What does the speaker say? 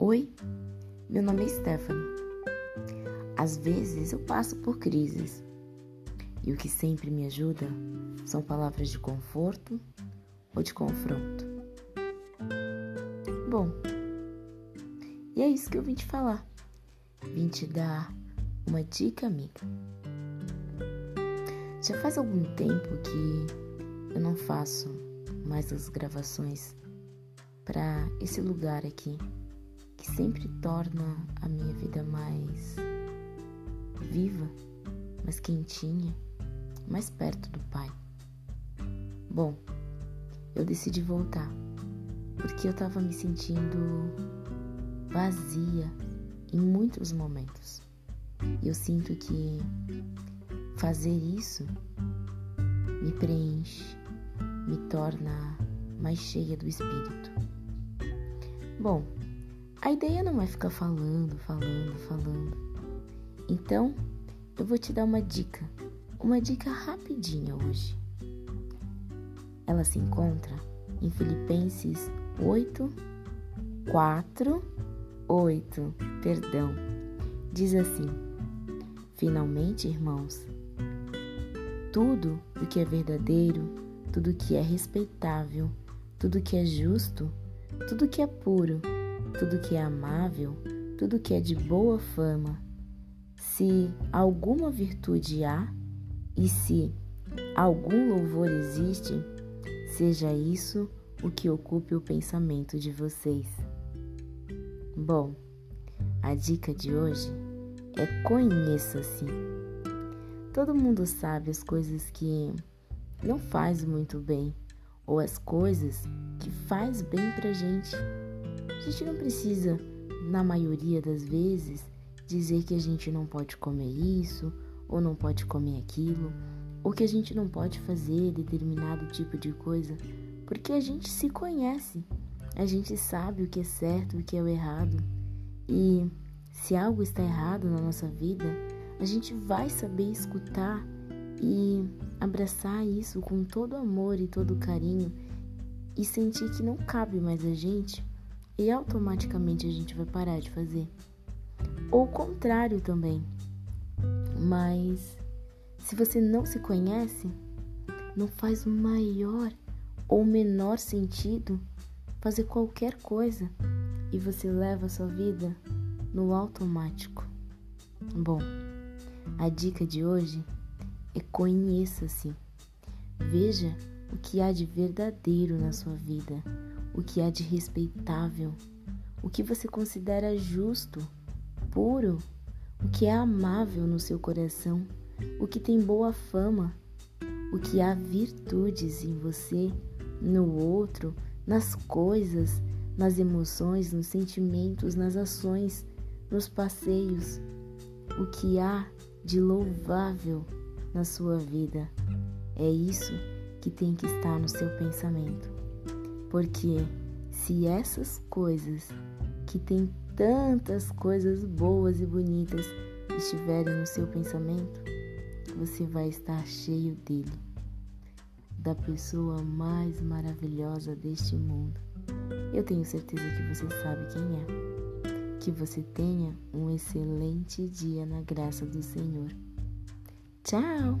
Oi, meu nome é Stephanie. Às vezes eu passo por crises e o que sempre me ajuda são palavras de conforto ou de confronto. Bom, e é isso que eu vim te falar. Vim te dar uma dica, amiga. Já faz algum tempo que eu não faço mais as gravações para esse lugar aqui que sempre torna a minha vida mais viva, mais quentinha, mais perto do Pai. Bom, eu decidi voltar porque eu estava me sentindo vazia em muitos momentos. Eu sinto que fazer isso me preenche, me torna mais cheia do espírito. Bom, a ideia não é ficar falando, falando, falando. Então, eu vou te dar uma dica, uma dica rapidinha hoje. Ela se encontra em Filipenses 8, 4, 8, perdão. Diz assim: Finalmente, irmãos, tudo o que é verdadeiro, tudo o que é respeitável, tudo o que é justo, tudo o que é puro, tudo que é amável, tudo que é de boa fama, se alguma virtude há e se algum louvor existe, seja isso o que ocupe o pensamento de vocês. Bom, a dica de hoje é conheça-se. Todo mundo sabe as coisas que não faz muito bem ou as coisas que faz bem pra gente. A gente não precisa, na maioria das vezes, dizer que a gente não pode comer isso ou não pode comer aquilo, ou que a gente não pode fazer determinado tipo de coisa, porque a gente se conhece. A gente sabe o que é certo e o que é o errado. E se algo está errado na nossa vida, a gente vai saber escutar e abraçar isso com todo amor e todo carinho e sentir que não cabe mais a gente e automaticamente a gente vai parar de fazer. Ou o contrário também. Mas se você não se conhece, não faz o maior ou menor sentido fazer qualquer coisa e você leva a sua vida no automático. Bom, a dica de hoje é conheça-se. Veja o que há de verdadeiro na sua vida, o que há de respeitável, o que você considera justo, puro, o que é amável no seu coração, o que tem boa fama, o que há virtudes em você, no outro, nas coisas, nas emoções, nos sentimentos, nas ações, nos passeios, o que há de louvável na sua vida. É isso que tem que estar no seu pensamento. Porque se essas coisas que tem tantas coisas boas e bonitas estiverem no seu pensamento, você vai estar cheio dele, da pessoa mais maravilhosa deste mundo. Eu tenho certeza que você sabe quem é. Que você tenha um excelente dia na graça do Senhor. Tchau!